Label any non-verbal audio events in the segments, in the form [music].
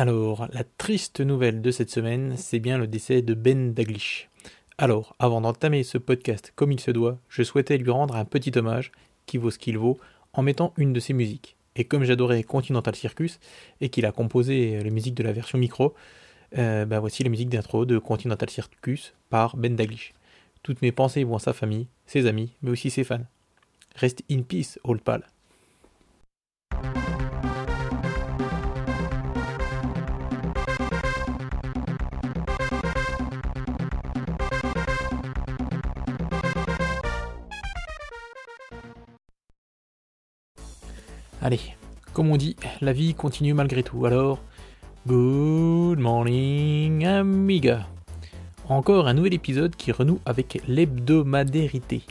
Alors, la triste nouvelle de cette semaine, c'est bien le décès de Ben Daglish. Alors, avant d'entamer ce podcast comme il se doit, je souhaitais lui rendre un petit hommage, qui vaut ce qu'il vaut, en mettant une de ses musiques. Et comme j'adorais Continental Circus, et qu'il a composé les musiques de la version micro, euh, bah voici la musique d'intro de Continental Circus par Ben Daglish. Toutes mes pensées vont à sa famille, ses amis, mais aussi ses fans. Reste in peace, old pal. Allez, comme on dit, la vie continue malgré tout, alors good morning amiga. Encore un nouvel épisode qui renoue avec l'hebdomadérité.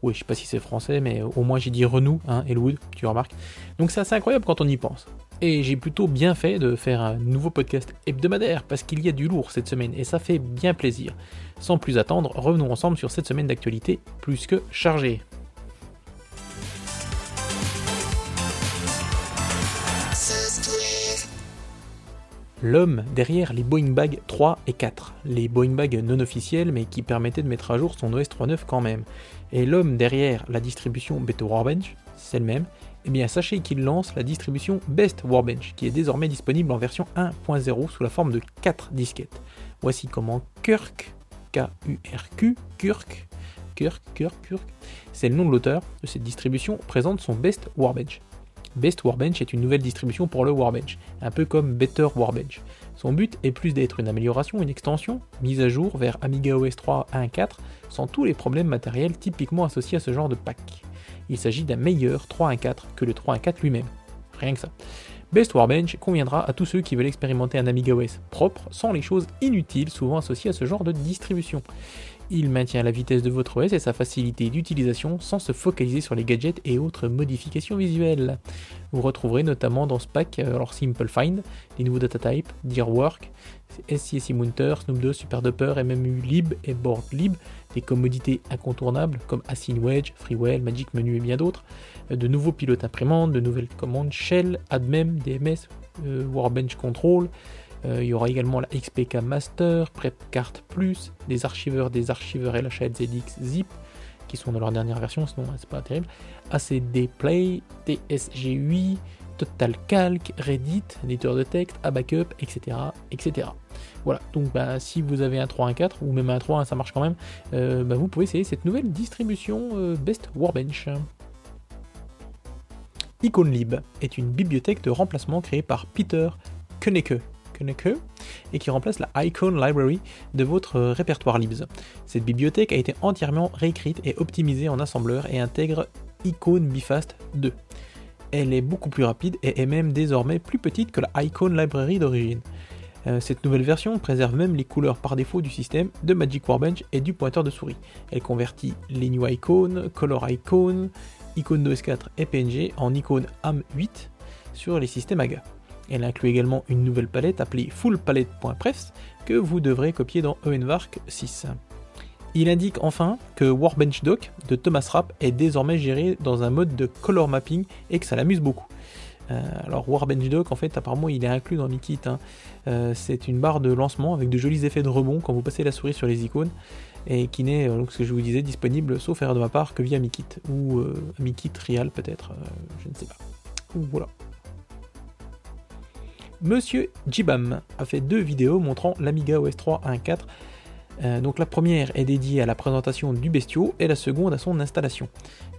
Oui, je sais pas si c'est français, mais au moins j'ai dit renoue, hein, Elwood, tu remarques. Donc c'est assez incroyable quand on y pense. Et j'ai plutôt bien fait de faire un nouveau podcast hebdomadaire parce qu'il y a du lourd cette semaine et ça fait bien plaisir. Sans plus attendre, revenons ensemble sur cette semaine d'actualité plus que chargée. L'homme derrière les Boeing Bag 3 et 4, les Boeing Bag non officiels mais qui permettaient de mettre à jour son OS 3.9 quand même. Et l'homme derrière la distribution Beta Warbench, c'est le même, eh bien sachez qu'il lance la distribution Best Warbench qui est désormais disponible en version 1.0 sous la forme de 4 disquettes. Voici comment Kirk, K-U-R-Q, Kirk, Kirk, Kirk, Kirk, c'est le nom de l'auteur de cette distribution, présente son Best Warbench. Best Warbench est une nouvelle distribution pour le Warbench, un peu comme Better Warbench. Son but est plus d'être une amélioration, une extension, mise à jour vers Amiga OS 3 1.4 sans tous les problèmes matériels typiquement associés à ce genre de pack. Il s'agit d'un meilleur 3.1.4 que le 3.1.4 lui-même. Rien que ça. Best Warbench conviendra à tous ceux qui veulent expérimenter un Amiga OS propre sans les choses inutiles souvent associées à ce genre de distribution. Il maintient la vitesse de votre OS et sa facilité d'utilisation sans se focaliser sur les gadgets et autres modifications visuelles. Vous retrouverez notamment dans ce pack euh, alors Simple Find, les nouveaux data types, Dear Work, SCSI Mounter, Snoop 2, Super Duper, MMU Lib et Board Lib, des commodités incontournables comme Async Wedge, Freewell, Magic Menu et bien d'autres, euh, de nouveaux pilotes imprimantes, de nouvelles commandes Shell, AdMem, DMS, euh, Warbench Control, il y aura également la XPK Master, PrepCart Plus, des archiveurs des archiveurs LHZX Zip, qui sont dans leur dernière version, sinon c'est pas terrible. ACD Play, TSG8, Total Calc, Reddit, éditeur de texte, Abackup, etc. etc. Voilà, donc bah, si vous avez un 3.1.4 ou même un 3, ça marche quand même, euh, bah, vous pouvez essayer cette nouvelle distribution euh, Best Warbench. IconLib est une bibliothèque de remplacement créée par Peter Et qui remplace la Icon Library de votre répertoire libs. Cette bibliothèque a été entièrement réécrite et optimisée en assembleur et intègre Icon Bifast 2. Elle est beaucoup plus rapide et est même désormais plus petite que la Icon Library d'origine. Euh, cette nouvelle version préserve même les couleurs par défaut du système de Magic Warbench et du pointeur de souris. Elle convertit les New Icon, Color Icon, Icon 2S4 et PNG en icônes AM8 sur les systèmes AGA. Elle inclut également une nouvelle palette appelée fullpalette.prefs que vous devrez copier dans Envark 6. Il indique enfin que Warbench Doc de Thomas Rapp est désormais géré dans un mode de color mapping et que ça l'amuse beaucoup. Euh, alors Warbench Doc en fait apparemment il est inclus dans Mikit. Hein. Euh, c'est une barre de lancement avec de jolis effets de rebond quand vous passez la souris sur les icônes et qui n'est, euh, donc ce que je vous disais, disponible sauf erreur de ma part que via Mikit ou Mikit Real peut-être, je ne sais pas. Voilà. Monsieur Jibam a fait deux vidéos montrant l'Amiga OS 3 1.4. Euh, donc la première est dédiée à la présentation du bestiau et la seconde à son installation.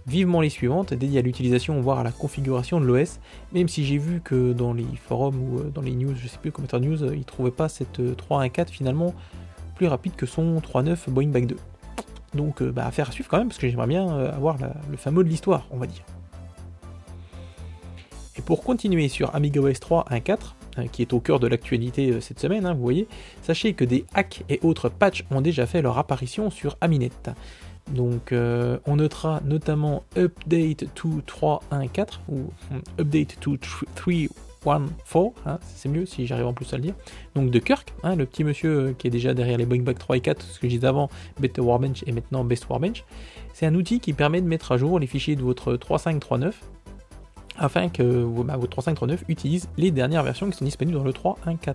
Vivement les suivantes, dédiées à l'utilisation voire à la configuration de l'OS, même si j'ai vu que dans les forums ou euh, dans les news, je sais plus, commentaires news, euh, ils ne trouvaient pas cette 3.1.4 finalement plus rapide que son 3.9 Boeing Bag 2. Donc bah, affaire à suivre quand même, parce que j'aimerais bien avoir le fameux de l'histoire, on va dire. Et pour continuer sur Amiga OS 3 1.4, Hein, qui est au cœur de l'actualité euh, cette semaine, hein, vous voyez, sachez que des hacks et autres patchs ont déjà fait leur apparition sur Aminet. Donc euh, on notera notamment Update to 3.1.4 ou hmm, Update to 3.1.4, hein, c'est mieux si j'arrive en plus à le dire. Donc de Kirk, le petit monsieur euh, qui est déjà derrière les Boeing Bag 3 et 4, ce que je disais avant, Beta Warbench et maintenant Best Warbench. C'est un outil qui permet de mettre à jour les fichiers de votre 3.5.3.9 afin que votre 3539 utilise les dernières versions qui sont disponibles dans le 3.1.4.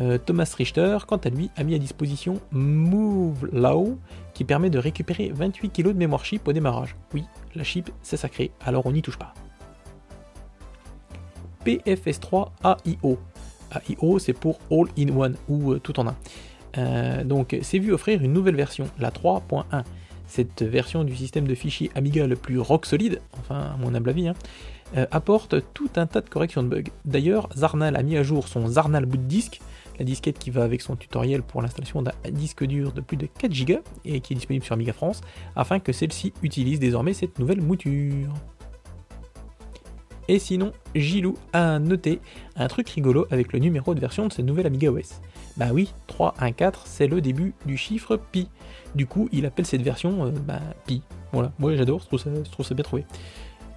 Euh, Thomas Richter, quant à lui, a mis à disposition Move qui permet de récupérer 28 kg de mémoire chip au démarrage. Oui, la chip, c'est sacré, alors on n'y touche pas. PFS3 AIO. AIO, c'est pour All in One ou euh, tout en un. Euh, donc, c'est vu offrir une nouvelle version, la 3.1. Cette version du système de fichiers Amiga le plus rock solide, enfin à mon humble avis, hein, euh, apporte tout un tas de corrections de bugs. D'ailleurs, Zarnal a mis à jour son Zarnal boot disk, la disquette qui va avec son tutoriel pour l'installation d'un disque dur de plus de 4 Go et qui est disponible sur Amiga France, afin que celle-ci utilise désormais cette nouvelle mouture. Et sinon, Gilou a noté un truc rigolo avec le numéro de version de ce nouvel Amiga OS. Bah oui, 3.1.4, c'est le début du chiffre pi. Du coup, il appelle cette version euh, bah, pi. Voilà, moi j'adore, je, trouve ça bien trouvé.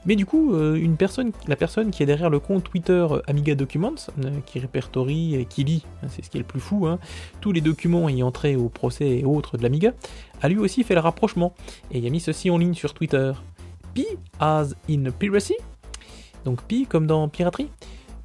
Mais du coup, euh, une personne, la personne qui est derrière le compte Twitter euh, Amiga Documents, qui répertorie et qui lit, hein, c'est ce qui est le plus fou, hein, tous les documents ayant trait au procès et autres de l'Amiga, a lui aussi fait le rapprochement et il a mis ceci en ligne sur Twitter. Pi as in piracy donc pi comme dans piraterie.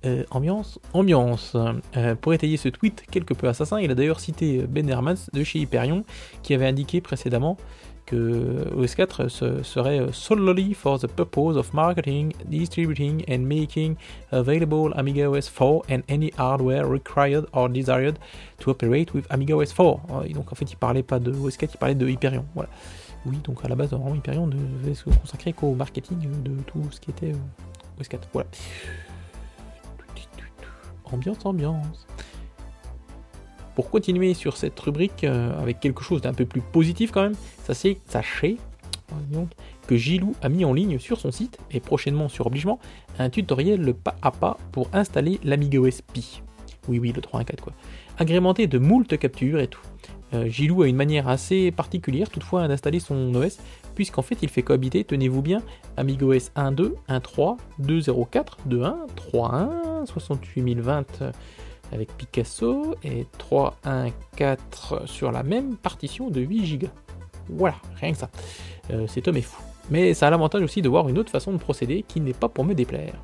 Euh, ambiance, ambiance. Euh, pour étayer ce tweet quelque peu assassin, il a d'ailleurs cité Ben Hermans de chez Hyperion, qui avait indiqué précédemment que OS4 serait solely for the purpose of marketing, distributing and making available Amiga OS 4 and any hardware required or desired to operate with Amiga OS 4. Euh, donc en fait, il parlait pas de OS4, il parlait de Hyperion. Oui, donc à la base, vraiment, Hyperion devait se consacrer qu'au marketing de tout ce qui était OS4. Voilà. Ambiance, ambiance. Pour continuer sur cette rubrique euh, avec quelque chose d'un peu plus positif quand même, sachez, sachez que Gilou a mis en ligne sur son site et prochainement sur obligement un tutoriel le pas à pas pour installer l'Amiga OS Pi. Oui, oui, le 3.1.4 quoi. Agrémenté de moult captures et tout. Euh, Gilou a une manière assez particulière toutefois d'installer son OS, puisqu'en fait il fait cohabiter, tenez-vous bien, AmigaOS 1.2, 1.3, 2.04, 2.1, 3.1, 68020 avec Picasso et 3.1.4 sur la même partition de 8 Go. Voilà, rien que ça. Euh, cet homme est fou. Mais ça a l'avantage aussi de voir une autre façon de procéder qui n'est pas pour me déplaire.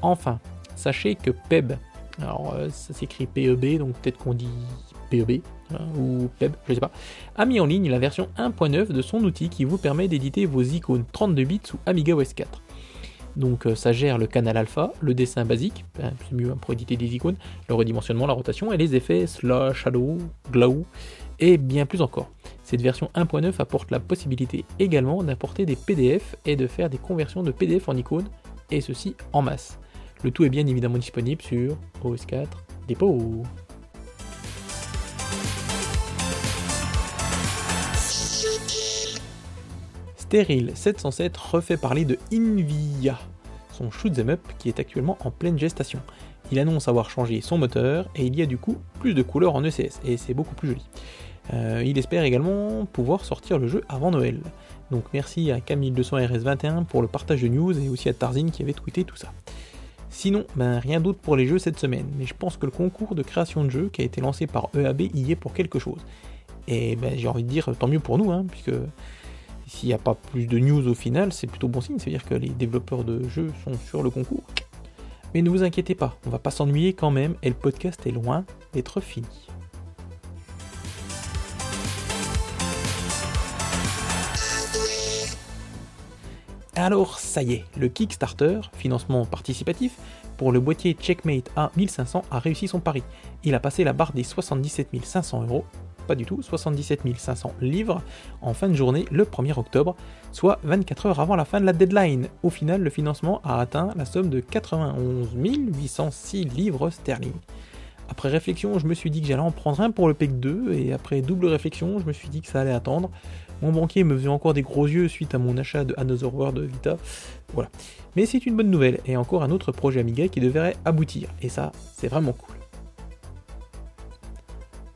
Enfin, sachez que PEB, alors euh, ça s'écrit PEB, donc peut-être qu'on dit PEB hein, ou PEB, je sais pas, a mis en ligne la version 1.9 de son outil qui vous permet d'éditer vos icônes 32 bits sous Amiga OS 4. Donc euh, ça gère le canal alpha, le dessin basique, ben, c'est mieux hein, pour éditer des icônes, le redimensionnement, la rotation et les effets slash, shadow, glow et bien plus encore. Cette version 1.9 apporte la possibilité également d'importer des PDF et de faire des conversions de PDF en icônes, et ceci en masse. Le tout est bien évidemment disponible sur OS4 Dépôt. Steril 707 refait parler de Invia, son shoot'em up qui est actuellement en pleine gestation. Il annonce avoir changé son moteur et il y a du coup plus de couleurs en ECS et c'est beaucoup plus joli. Euh, il espère également pouvoir sortir le jeu avant Noël. Donc merci à Camille200RS21 pour le partage de news et aussi à Tarzine qui avait tweeté tout ça. Sinon, ben, rien d'autre pour les jeux cette semaine, mais je pense que le concours de création de jeux qui a été lancé par EAB y est pour quelque chose. Et ben, j'ai envie de dire tant mieux pour nous, hein, puisque s'il n'y a pas plus de news au final, c'est plutôt bon signe, c'est-à-dire que les développeurs de jeux sont sur le concours. Mais ne vous inquiétez pas, on va pas s'ennuyer quand même, et le podcast est loin d'être fini. Alors ça y est, le Kickstarter, financement participatif, pour le boîtier Checkmate A1500 a réussi son pari. Il a passé la barre des 77 500 euros, pas du tout, 77 500 livres, en fin de journée le 1er octobre, soit 24 heures avant la fin de la deadline. Au final, le financement a atteint la somme de 91 806 livres sterling. Après réflexion, je me suis dit que j'allais en prendre un pour le PEC 2, et après double réflexion, je me suis dit que ça allait attendre. Mon banquier me faisait encore des gros yeux suite à mon achat de Another World Vita. Voilà. Mais c'est une bonne nouvelle et encore un autre projet Amiga qui devrait aboutir. Et ça, c'est vraiment cool.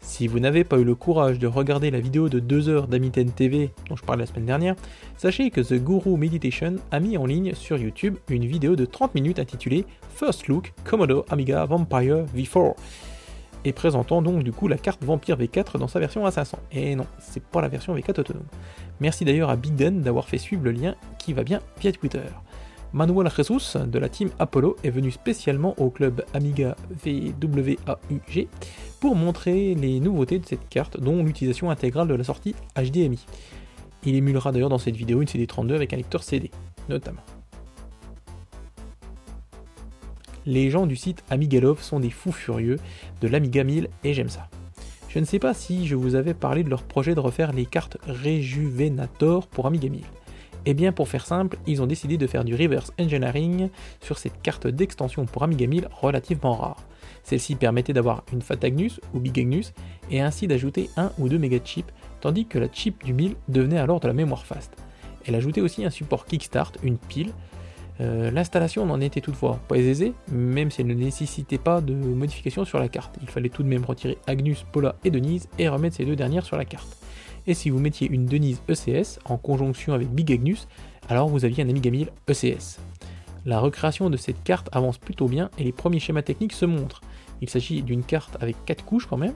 Si vous n'avez pas eu le courage de regarder la vidéo de 2 heures d'Amiten TV dont je parlais la semaine dernière, sachez que The Guru Meditation a mis en ligne sur YouTube une vidéo de 30 minutes intitulée First Look Commodore Amiga Vampire V4. Et présentant donc du coup la carte Vampire V4 dans sa version A500. Et non, c'est pas la version V4 autonome. Merci d'ailleurs à Big Dan d'avoir fait suivre le lien qui va bien via Twitter. Manuel Jesus de la team Apollo est venu spécialement au club Amiga VWAUG pour montrer les nouveautés de cette carte, dont l'utilisation intégrale de la sortie HDMI. Il émulera d'ailleurs dans cette vidéo une CD32 avec un lecteur CD, notamment. Les gens du site Amigalove sont des fous furieux de l'Amiga 1000 et j'aime ça. Je ne sais pas si je vous avais parlé de leur projet de refaire les cartes Rejuvenator pour Amiga 1000. Eh bien, pour faire simple, ils ont décidé de faire du reverse engineering sur cette carte d'extension pour Amiga 1000 relativement rare. Celle-ci permettait d'avoir une Fat Agnus ou Big Agnus et ainsi d'ajouter un ou deux méga chips, tandis que la chip du 1000 devenait alors de la mémoire fast. Elle ajoutait aussi un support Kickstart, une pile, euh, l'installation n'en était toutefois pas aisée, même si elle ne nécessitait pas de modification sur la carte. Il fallait tout de même retirer Agnus, Paula et Denise et remettre ces deux dernières sur la carte. Et si vous mettiez une Denise ECS en conjonction avec Big Agnus, alors vous aviez un Amiga 1000 ECS. La recréation de cette carte avance plutôt bien et les premiers schémas techniques se montrent. Il s'agit d'une carte avec 4 couches quand même,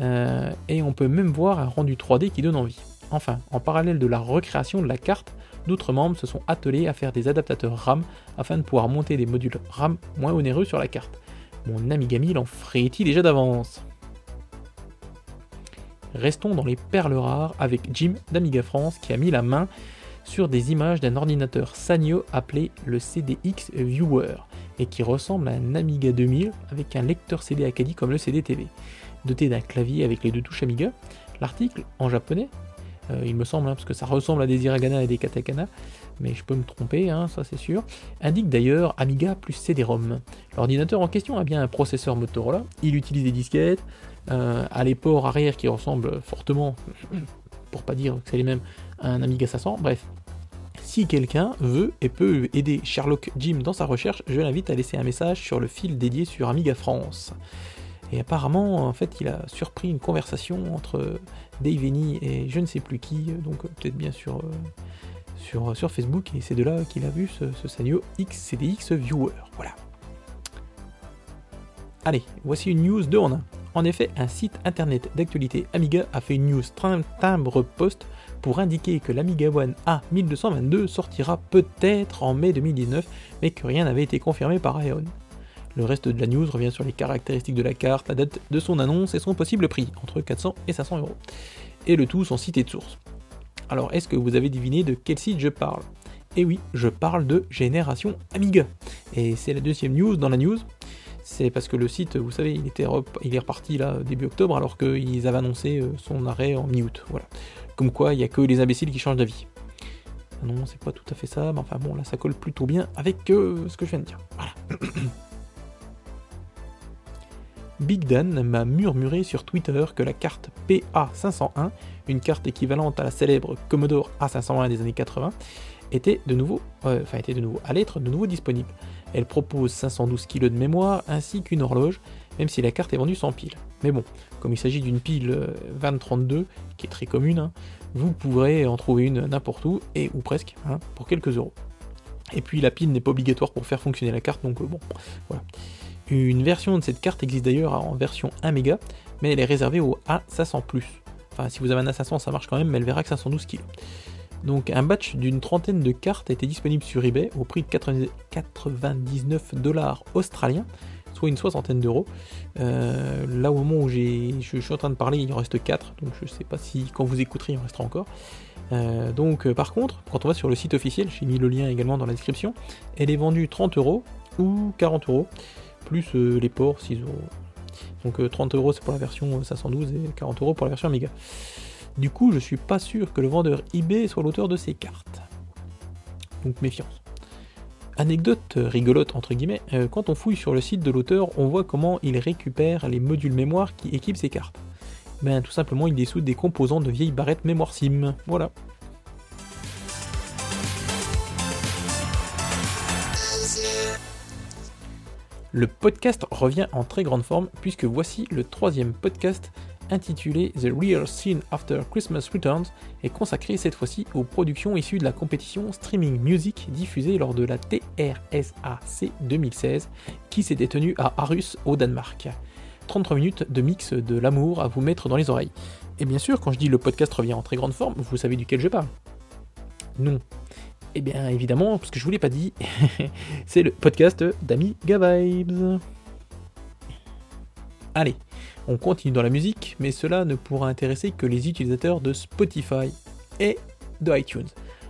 euh, et on peut même voir un rendu 3D qui donne envie. Enfin, en parallèle de la recréation de la carte, d'autres membres se sont attelés à faire des adaptateurs RAM afin de pouvoir monter des modules RAM moins onéreux sur la carte. Mon Amiga 1000 en ferait-il déjà d'avance? Restons dans les perles rares avec Jim d'Amiga France qui a mis la main sur des images d'un ordinateur Sanyo appelé le CDX Viewer et qui ressemble à un Amiga 2000 avec un lecteur CD Acadie comme le CD-TV. Doté d'un clavier avec les deux touches Amiga, l'article, en japonais, euh, il me semble, hein, parce que ça ressemble à des hiragana et des katakana, mais je peux me tromper, hein, ça c'est sûr, indique d'ailleurs Amiga plus CD-ROM. L'ordinateur en question a bien un processeur Motorola, il utilise des disquettes, a les ports arrière qui ressemblent fortement, [clears throat] pour pas dire que c'est les mêmes, à un Amiga 500, bref. Si quelqu'un veut et peut aider Sherlock Jim dans sa recherche, je l'invite à laisser un message sur le fil dédié sur Amiga France. Et apparemment, en fait, il a surpris une conversation entre Dave et je ne sais plus qui, donc euh, peut-être bien sûr euh, sur, sur Facebook, et c'est de là qu'il a vu ce, ce Sanyo XCDX Viewer. Voilà. Allez, voici une news de en. En effet, un site internet d'actualité Amiga a fait une news timbre post pour indiquer que l'Amiga One A1222 sortira peut-être en mai 2019, mais que rien n'avait été confirmé par Aeon. Le reste de la news revient sur les caractéristiques de la carte, la date de son annonce et son possible prix, entre 400 et 500 euros. Et le tout sans citer de source. Alors, est-ce que vous avez deviné de quel site je parle? Eh oui, je parle de Génération Amiga. Et c'est la deuxième news dans la news. C'est parce que le site, vous savez, il, était il est reparti là début octobre alors qu'ils avaient annoncé euh, son arrêt en mi-août. Voilà. Comme quoi, il n'y a que les imbéciles qui changent d'avis. Non, c'est pas tout à fait ça, mais enfin bon, là ça colle plutôt bien avec euh, ce que je viens de dire. Voilà. [clears throat] Big Dan m'a murmuré sur Twitter que la carte PA501, une carte équivalente à la célèbre Commodore A501 des années 80, était de nouveau, euh, enfin était de nouveau, à l'être de nouveau disponible. Elle propose 512 kg de mémoire ainsi qu'une horloge, même si la carte est vendue sans pile. Mais bon, comme il s'agit d'une pile 2032, euh, qui est très commune, hein, vous pourrez en trouver une n'importe où, et ou presque, hein, pour quelques euros. Et puis la pile n'est pas obligatoire pour faire fonctionner la carte, donc euh, bon, voilà. Une version de cette carte existe d'ailleurs en version 1 méga, mais elle est réservée au A500+. Enfin, si vous avez un A500, ça marche quand même, mais elle verra que 512 kg. Donc un batch d'une trentaine de cartes était disponible sur eBay au prix de 99 dollars australiens, soit une soixantaine d'euros. Euh, là au moment où je, suis en train de parler, il en reste 4, donc je ne sais pas si quand vous écouterez il en restera encore. Euh, donc euh, par contre, quand on va sur le site officiel, j'ai mis le lien également dans la description, elle est vendue 30 euros ou 40 euros plus euh, les ports 6 euros. Donc 30 euh, euros c'est pour la version 512 euh, et 40 euros pour la version Amiga. Du coup, je suis pas sûr que le vendeur eBay soit l'auteur de ces cartes. Donc méfiance. Anecdote rigolote entre guillemets, quand on fouille sur le site de l'auteur, on voit comment il récupère les modules mémoire qui équipent ses cartes. Ben tout simplement il dessoude des composants de vieilles barrettes mémoire SIM. Voilà. Le podcast revient en très grande forme puisque voici le troisième podcast intitulé The Real Scene After Christmas Returns et consacré cette fois-ci aux productions issues de la compétition Streaming Music diffusée lors de la TRSAC 2016 qui s'était tenue à Aarhus au Danemark. 33 minutes de mix de l'amour à vous mettre dans les oreilles. Et bien sûr, quand je dis le podcast revient en très grande forme, vous savez duquel je parle. Non. Eh bien évidemment, parce que je vous l'ai pas dit, [laughs] c'est le podcast d'Amiga Vibes. Allez, on continue dans la musique, mais cela ne pourra intéresser que les utilisateurs de Spotify et de iTunes.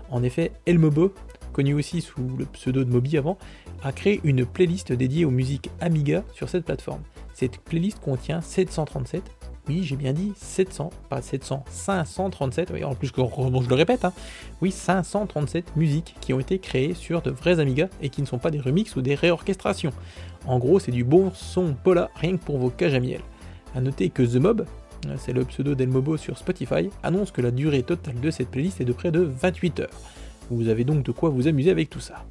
En effet, Elmobo, connu aussi sous le pseudo de Moby avant, a créé une playlist dédiée aux musiques Amiga sur cette plateforme. Cette playlist contient 737, oui j'ai bien dit 700, pas 700, 537, oui, en plus que je le répète, hein. oui 537 musiques qui ont été créées sur de vrais Amiga et qui ne sont pas des remixes ou des réorchestrations. En gros c'est du bon son Pola rien que pour vos cages à miel. A noter que The Mob, c'est le pseudo d'Elmobo sur Spotify, annonce que la durée totale de cette playlist est de près de 28 heures. Vous avez donc de quoi vous amuser avec tout ça.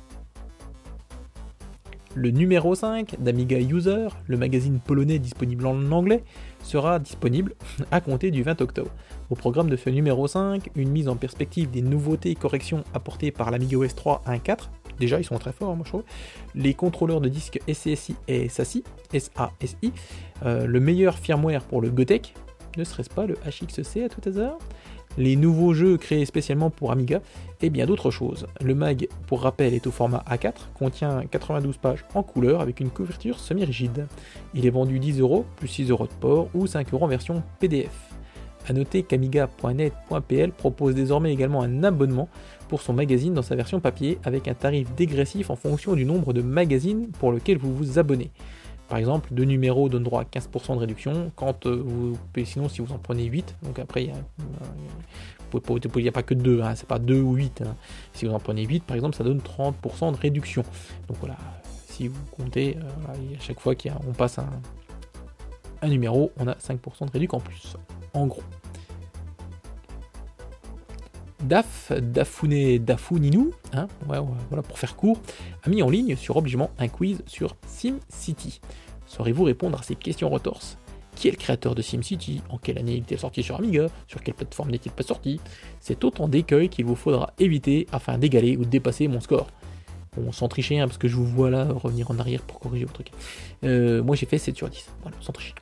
Le numéro 5 d'Amiga User, le magazine polonais disponible en anglais, sera disponible à compter du 20 octobre. Au programme de ce numéro 5, une mise en perspective des nouveautés et corrections apportées par l'Amiga OS 3 1.4. Déjà, ils sont très forts, moi je trouve. Les contrôleurs de disques SCSI et SASI, SASI, euh, le meilleur firmware pour le Gotek, ne serait-ce pas le HXC à tout hasard? Les nouveaux jeux créés spécialement pour Amiga et bien d'autres choses. Le mag, pour rappel, est au format A4, contient 92 pages en couleur avec une couverture semi-rigide. Il est vendu 10 euros plus 6 euros de port ou 5 euros en version PDF. A noter qu'Amiga.net.pl propose désormais également un abonnement pour son magazine dans sa version papier avec un tarif dégressif en fonction du nombre de magazines pour lequel vous vous abonnez. Par exemple, deux numéros donnent droit à 15% de réduction, quand euh, vous, sinon si vous en prenez 8, donc après il n'y a, pas que 2, hein, c'est pas 2 ou 8. Hein. Si vous en prenez 8, par exemple, ça donne 30% de réduction. Donc voilà, si vous comptez, euh, à chaque fois qu'on passe un, numéro, on a 5% de réduction en plus. En gros. DAF, Dafune, Dafuninou, hein, voilà pour faire court, a mis en ligne sur obligement un quiz sur SimCity. Saurez-vous répondre à ces questions retorses Qui est le créateur de SimCity? En quelle année il était sorti sur Amiga? Sur quelle plateforme n'est-il pas sorti? C'est autant d'écueils qu'il vous faudra éviter afin d'égaler ou de dépasser mon score. Bon, sans tricher, hein, parce que je vous vois là revenir en arrière pour corriger votre truc. Euh, moi j'ai fait 7 sur 10, voilà, sans tricher.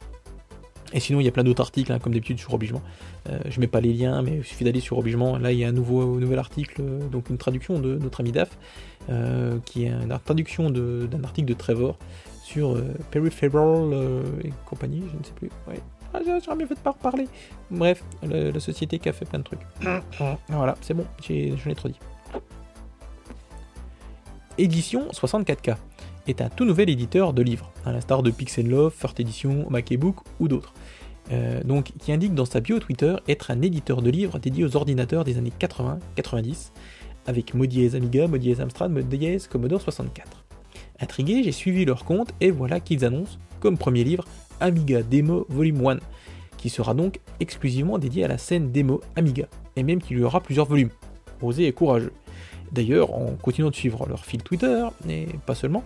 Et sinon, il y a plein d'autres articles, hein, comme d'habitude sur Obligement. Euh, je mets pas les liens, mais il suffit d'aller sur Obligement. Là, il y a un nouveau, nouvel article, euh, donc une traduction de notre ami DAF, qui est une traduction d'un article de Trevor sur Peripheral et compagnie, je ne sais plus. Ouais. Ah, j'aurais mieux fait de pas reparler. Bref, la, société qui a fait plein de trucs. voilà, c'est bon, j'en ai trop dit. Édition 64K est un tout nouvel éditeur de livres, à l'instar de Pixel Love, First Edition, Macbook ou d'autres. Euh, donc, qui indique dans sa bio Twitter être un éditeur de livres dédié aux ordinateurs des années 80-90, avec Modiez Amiga, Modiez Amstrad, Modiez Commodore 64. Intrigué, j'ai suivi leur compte et voilà qu'ils annoncent comme premier livre Amiga Demo Volume 1, qui sera donc exclusivement dédié à la scène démo Amiga, et même qu'il y aura plusieurs volumes. Osé et courageux. D'ailleurs, en continuant de suivre leur fil Twitter, et pas seulement,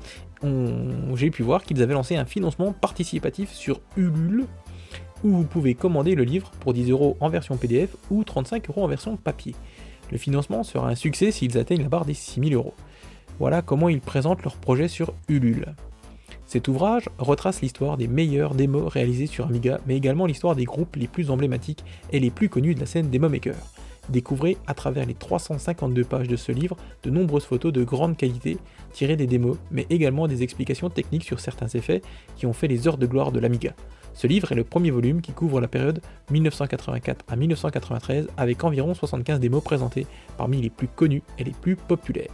j'ai pu voir qu'ils avaient lancé un financement participatif sur Ulule, où vous pouvez commander le livre pour 10 euros en version PDF ou 35 euros en version papier. Le financement sera un succès s'ils atteignent la barre des 6000 euros. Voilà comment ils présentent leur projet sur Ulule. Cet ouvrage retrace l'histoire des meilleurs démos réalisés sur Amiga, mais également l'histoire des groupes les plus emblématiques et les plus connus de la scène Demo Maker. Découvrez à travers les 352 pages de ce livre de nombreuses photos de grande qualité tirées des démos, mais également des explications techniques sur certains effets qui ont fait les heures de gloire de l'Amiga. Ce livre est le premier volume qui couvre la période 1984 à 1993 avec environ 75 démos présentées parmi les plus connus et les plus populaires.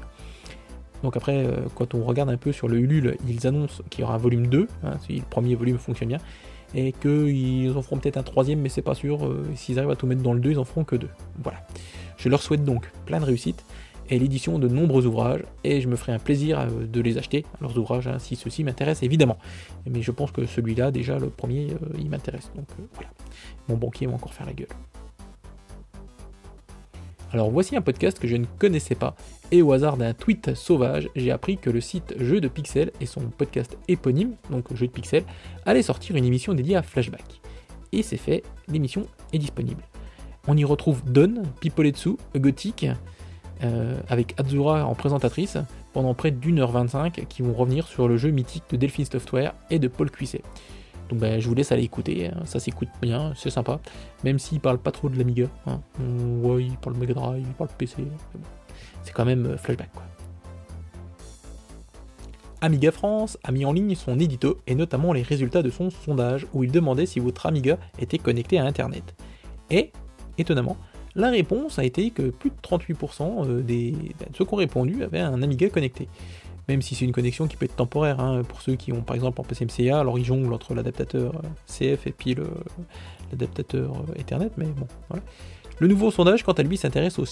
Donc après, euh, quand on regarde un peu sur le Ulule, ils annoncent qu'il y aura un volume 2, hein, si le premier volume fonctionne bien, et qu'ils en feront peut-être un troisième, mais c'est pas sûr. Euh, s'ils arrivent à tout mettre dans le 2, ils en feront que deux. Voilà. Je leur souhaite donc plein de réussite et l'édition de nombreux ouvrages, et je me ferai un plaisir euh, de les acheter, leurs ouvrages, hein, si ceux-ci m'intéressent évidemment. Mais je pense que celui-là, déjà, le premier, il m'intéresse. Donc voilà. Mon banquier va encore faire la gueule. Alors voici un podcast que je ne connaissais pas, et au hasard d'un tweet sauvage, j'ai appris que le site Jeux de Pixel et son podcast éponyme, donc Jeux de Pixel, allait sortir une émission dédiée à Flashback. Et c'est fait, l'émission est disponible. On y retrouve Don, Pipoletsu, Gothic, euh, avec Azura en présentatrice, pendant près d'une heure 25, qui vont revenir sur le jeu mythique de Delphine Software et de Paul Cuisset. Donc ben, je vous laisse aller écouter, hein. ça s'écoute bien, c'est sympa. Même s'il parle pas trop de l'Amiga. Hein. Ouais, il parle Mega Drive, il parle PC. C'est quand même euh, flashback. Amiga France a mis en ligne son édito et notamment les résultats de son sondage où il demandait si votre Amiga était connecté à Internet. Et, étonnamment, la réponse a été que plus de 38% euh, des, ben, de ceux qui ont répondu avaient un Amiga connecté. Même si c'est une connexion qui peut être temporaire, hein, pour ceux qui ont par exemple en PCMCA, alors ils jonglent entre l'adaptateur euh, CF et puis l'adaptateur Ethernet, mais bon, voilà. Le nouveau sondage, quant à lui, s'intéresse au,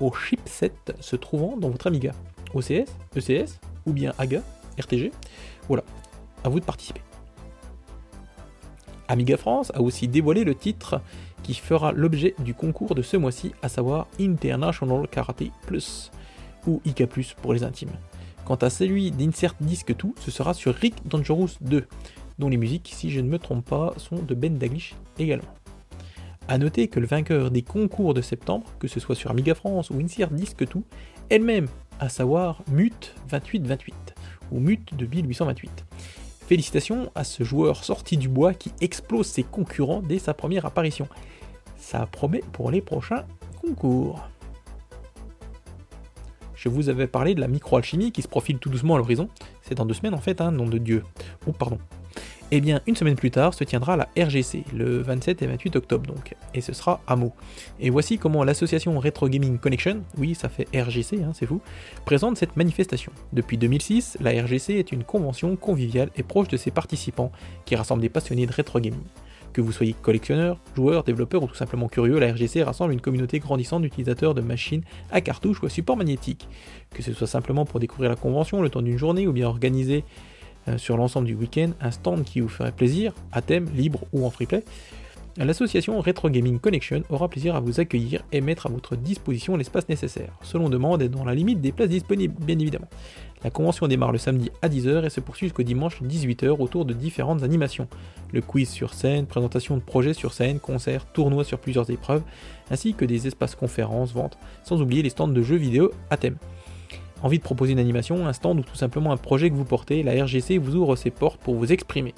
au chipset se trouvant dans votre Amiga. OCS, ECS ou bien AGA, RTG. Voilà, à vous de participer. Amiga France a aussi dévoilé le titre qui fera l'objet du concours de ce mois-ci, à savoir International Karate Plus, ou IK Plus pour les intimes. Quant à celui d'Insert Disque 2, ce sera sur Rick Dangerous 2, dont les musiques, si je ne me trompe pas, sont de Ben Daglish également. A noter que le vainqueur des concours de septembre, que ce soit sur Amiga France ou Insert Disque 2, elle-même, à savoir Mute 2828, ou Mute de 1828. Félicitations à ce joueur sorti du bois qui explose ses concurrents dès sa première apparition. Ça promet pour les prochains concours. Je vous avais parlé de la microalchimie qui se profile tout doucement à l'horizon. C'est dans deux semaines en fait, hein, nom de Dieu. Oh pardon. Eh bien, une semaine plus tard se tiendra la RGC, le 27 et 28 octobre donc, et ce sera à Meaux. Et voici comment l'association Retro Gaming Connection, oui ça fait RGC, hein, c'est fou, présente cette manifestation. Depuis 2006, la RGC est une convention conviviale et proche de ses participants, qui rassemble des passionnés de rétro gaming. Que vous soyez collectionneur, joueur, développeur ou tout simplement curieux, la RGC rassemble une communauté grandissante d'utilisateurs de machines à cartouches ou à support magnétique. Que ce soit simplement pour découvrir la convention le temps d'une journée ou bien organiser sur l'ensemble du week-end un stand qui vous ferait plaisir, à thème, libre ou en freeplay, l'association Retro Gaming Connection aura plaisir à vous accueillir et mettre à votre disposition l'espace nécessaire, selon demande et dans la limite des places disponibles, bien évidemment. La convention démarre le samedi à 10h et se poursuit jusqu'au dimanche 18h autour de différentes animations. Le quiz sur scène, présentation de projets sur scène, concerts, tournois sur plusieurs épreuves, ainsi que des espaces conférences, ventes, sans oublier les stands de jeux vidéo à thème. Envie de proposer une animation, un stand ou tout simplement un projet que vous portez, la RGC vous ouvre ses portes pour vous exprimer.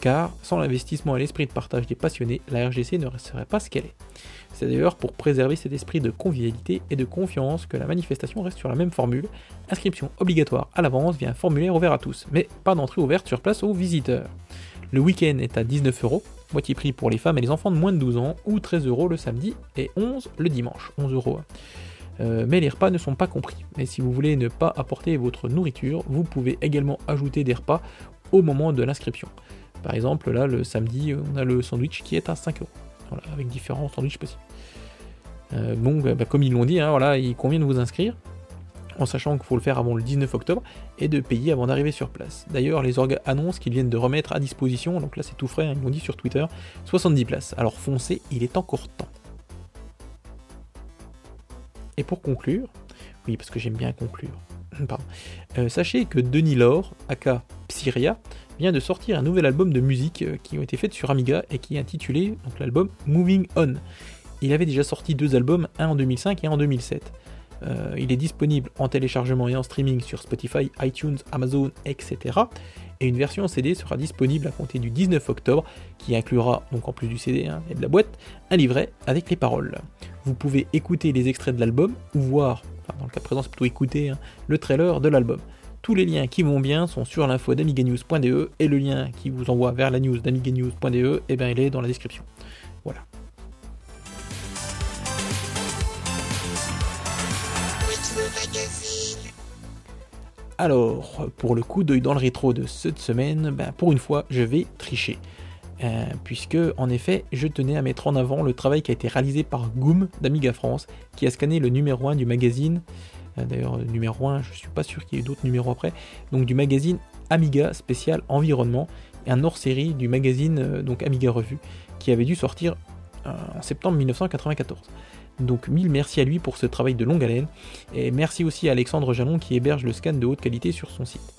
Car sans l'investissement et l'esprit de partage des passionnés, la RGC ne resterait pas ce qu'elle est. C'est d'ailleurs pour préserver cet esprit de convivialité et de confiance que la manifestation reste sur la même formule, inscription obligatoire à l'avance via un formulaire ouvert à tous, mais pas d'entrée ouverte sur place aux visiteurs. Le week-end est à 19 euros, moitié prix pour les femmes et les enfants de moins de 12 ans, ou 13 euros le samedi et 11 le dimanche. 11 euros. Euh, mais les repas ne sont pas compris. Et si vous voulez ne pas apporter votre nourriture, vous pouvez également ajouter des repas au moment de l'inscription. Par exemple, là, le samedi, on a le sandwich qui est à 5 euros. Voilà, avec différents sandwichs possibles. Euh, bon, bah, comme ils l'ont dit, hein, voilà, il convient de vous inscrire, en sachant qu'il faut le faire avant le 19 octobre, et de payer avant d'arriver sur place. D'ailleurs, les organes annoncent qu'ils viennent de remettre à disposition, donc là c'est tout frais, hein, ils l'ont dit sur Twitter, 70 places. Alors foncez, il est encore temps. Et pour conclure, oui, parce que j'aime bien conclure, [clears throat] pardon, euh, sachez que Denis Laure, aka Psyria, vient de sortir un nouvel album de musique euh, qui ont été faits sur Amiga et qui est intitulé l'album Moving On. Il avait déjà sorti deux albums, un en 2005 et un en 2007. Euh, il est disponible en téléchargement et en streaming sur Spotify, iTunes, Amazon, etc. Et une version CD sera disponible à compter du 19 octobre, qui inclura, donc en plus du CD hein, et de la boîte, un livret avec les paroles. Vous pouvez écouter les extraits de l'album ou voir, enfin dans le cas présent c'est plutôt écouter, hein, le trailer de l'album. Tous les liens qui vont bien sont sur l'info d'amiganews.de et le lien qui vous envoie vers la news d'amiganews.de, eh bien il est dans la description. Voilà. Alors, pour le coup d'œil dans le rétro de cette semaine, ben, pour une fois, je vais tricher. Euh, puisque, en effet, je tenais à mettre en avant le travail qui a été réalisé par Goom d'Amiga France, qui a scanné le numéro 1 du magazine. Euh, d'ailleurs, numéro 1, je suis pas sûr qu'il y ait d'autres numéros après. Donc, du magazine Amiga spécial environnement, un hors-série du magazine euh, donc Amiga Revue, qui avait dû sortir en septembre 1994. Donc mille merci à lui pour ce travail de longue haleine, et merci aussi à Alexandre Jalon qui héberge le scan de haute qualité sur son site.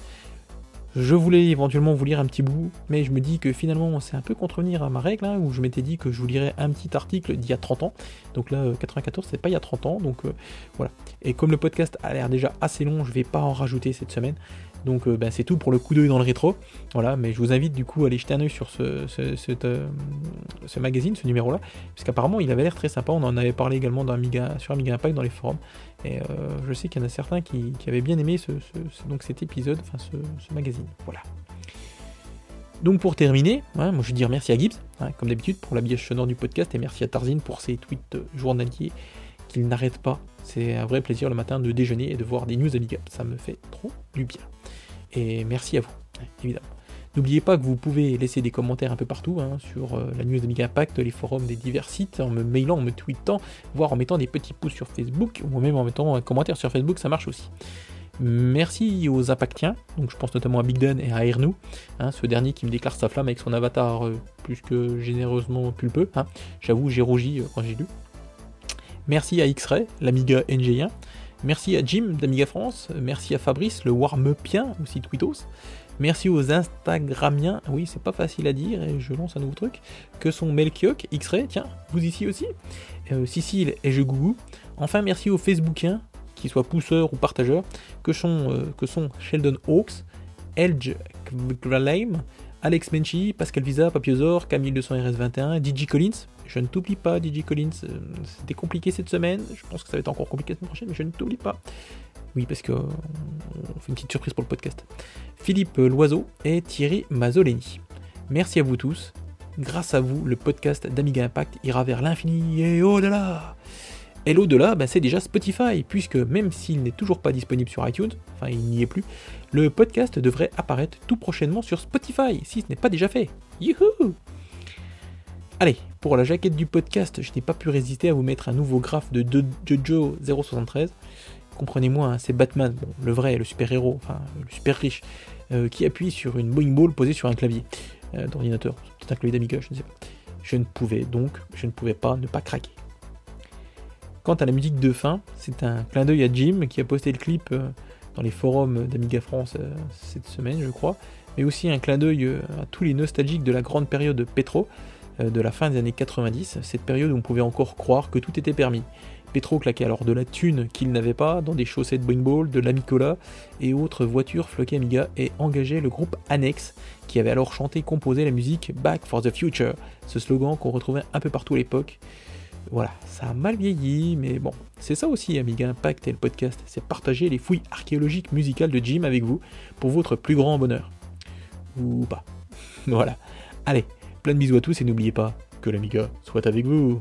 Je voulais éventuellement vous lire un petit bout, mais je me dis que finalement c'est un peu contrevenir à ma règle, hein, où je m'étais dit que je vous lirais un petit article d'il y a 30 ans. Donc là, 94, euh, c'est pas il y a 30 ans, donc euh, voilà. Et comme le podcast a l'air déjà assez long, je vais pas en rajouter cette semaine. Donc euh, ben, c'est tout pour le coup d'œil dans le rétro. Voilà, mais je vous invite du coup à aller jeter un œil sur ce, ce, magazine, ce numéro-là, puisqu'apparemment il avait l'air très sympa. On en avait parlé également dans Amiga, sur Amiga Impact dans les forums. Et je sais qu'il y en a certains qui, avaient bien aimé cet épisode, enfin ce, magazine. Voilà. Donc pour terminer, moi je veux dire merci à Gibbs, hein, comme d'habitude, pour l'habillage sonore du podcast, et merci à Tarzine pour ses tweets journaliers qu'il n'arrête pas. C'est un vrai plaisir le matin de déjeuner et de voir des news Amiga. Ça me fait trop du bien. Et merci à vous, hein, évidemment. N'oubliez pas que vous pouvez laisser des commentaires un peu partout hein, sur euh, la news Amiga Impact, les forums des divers sites, en me mailant, en me tweetant, voire en mettant des petits pouces sur Facebook, ou même en mettant un commentaire sur Facebook, ça marche aussi. Merci aux Impactiens, donc je pense notamment à Big Dan et à Ernou, hein, ce dernier qui me déclare sa flamme avec son avatar euh, plus que généreusement pulpeux. Hein. J'avoue, j'ai rougi euh, quand j'ai lu. Merci à X-Ray, l'Amiga NG1. Merci à Jim d'Amiga France. Merci à Fabrice, le Warmupien, aussi Twitos. Merci aux Instagramiens, oui, c'est pas facile à dire, et je lance un nouveau truc, que sont Melchiok, X-Ray, tiens, vous ici aussi, euh, Cécile et Je Gougou. Enfin, merci aux Facebookiens, qu'ils soient pousseurs ou partageurs, que sont, euh, que sont Sheldon Hawks, Elge Gralame, Alex Menchi, Pascal Visa, Papiosor, Camille 200 RS21, DJ Collins, je ne t'oublie pas, DJ Collins. Euh, c'était compliqué cette semaine. Je pense que ça va être encore compliqué la semaine prochaine, mais je ne t'oublie pas. Oui, parce qu'on fait une petite surprise pour le podcast. Philippe Loiseau et Thierry Mazzoleni. Merci à vous tous. Grâce à vous, le podcast d'Amiga Impact ira vers l'infini et au-delà. Et l'au-delà, bah, c'est déjà Spotify, puisque même s'il n'est toujours pas disponible sur iTunes, enfin il n'y est plus, le podcast devrait apparaître tout prochainement sur Spotify, si ce n'est pas déjà fait. Youhou Allez, pour la jaquette du podcast, je n'ai pas pu résister à vous mettre un nouveau graphe de Jojo 073. Comprenez-moi, hein, c'est Batman, le vrai, le super-héros, enfin le super riche, euh, qui appuie sur une Boeing Ball posée sur un clavier euh, d'ordinateur. C'est un clavier d'Amiga, je ne sais pas. Je ne pouvais donc, je ne pouvais pas ne pas craquer. Quant à la musique de fin, c'est un clin d'œil à Jim qui a posté le clip euh, dans les forums d'Amiga France cette semaine, je crois, mais aussi un clin d'œil à tous les nostalgiques de la grande période de Petro, de la fin des années 90, cette période où on pouvait encore croire que tout était permis. Petro claquait alors de la thune qu'il n'avait pas dans des chaussettes Boing Ball, de l'Amicola et autres voitures floquées Amiga et engageait le groupe Annex qui avait alors chanté et composé la musique Back for the Future, ce slogan qu'on retrouvait un peu partout à l'époque. Voilà, ça a mal vieilli, mais bon, c'est ça aussi Amiga Impact et le podcast, c'est partager les fouilles archéologiques musicales de Jim avec vous pour votre plus grand bonheur. Ou pas. [laughs] Voilà. Allez, Plein de bisous à tous et n'oubliez pas que l'Amiga soit avec vous.